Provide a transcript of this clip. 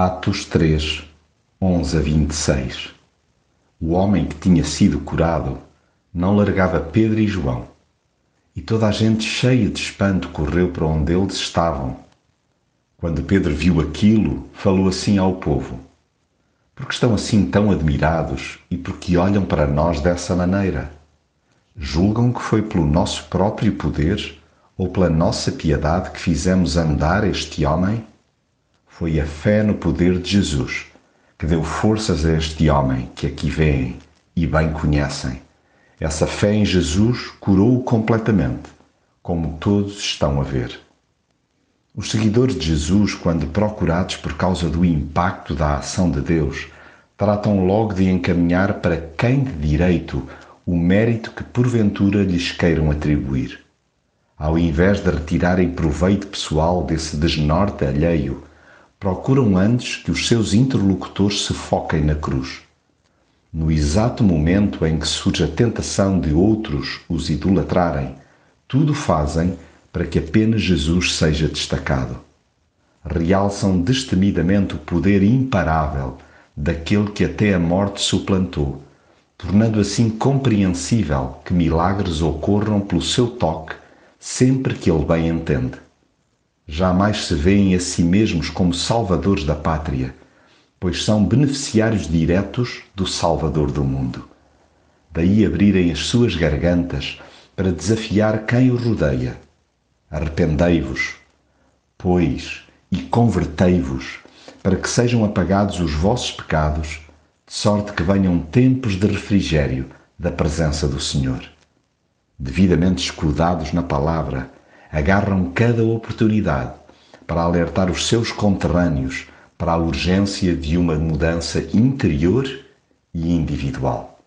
Atos 3, 11 a 26 O homem que tinha sido curado não largava Pedro e João, e toda a gente, cheia de espanto, correu para onde eles estavam. Quando Pedro viu aquilo, falou assim ao povo: Por que estão assim tão admirados e por que olham para nós dessa maneira? Julgam que foi pelo nosso próprio poder ou pela nossa piedade que fizemos andar este homem? Foi a fé no poder de Jesus que deu forças a este homem que aqui vêm e bem conhecem. Essa fé em Jesus curou-o completamente, como todos estão a ver. Os seguidores de Jesus, quando procurados por causa do impacto da ação de Deus, tratam logo de encaminhar para quem de direito o mérito que porventura lhes queiram atribuir. Ao invés de retirarem proveito pessoal desse desnorte alheio, procuram antes que os seus interlocutores se foquem na cruz. No exato momento em que surge a tentação de outros os idolatrarem, tudo fazem para que apenas Jesus seja destacado. Realçam destemidamente o poder imparável daquele que até a morte suplantou, tornando assim compreensível que milagres ocorram pelo seu toque sempre que ele bem entende jamais se veem a si mesmos como salvadores da pátria, pois são beneficiários diretos do Salvador do mundo. Daí abrirem as suas gargantas para desafiar quem o rodeia. Arrependei-vos, pois, e convertei-vos, para que sejam apagados os vossos pecados, de sorte que venham tempos de refrigério da presença do Senhor. Devidamente escudados na palavra, agarram cada oportunidade para alertar os seus conterrâneos para a urgência de uma mudança interior e individual.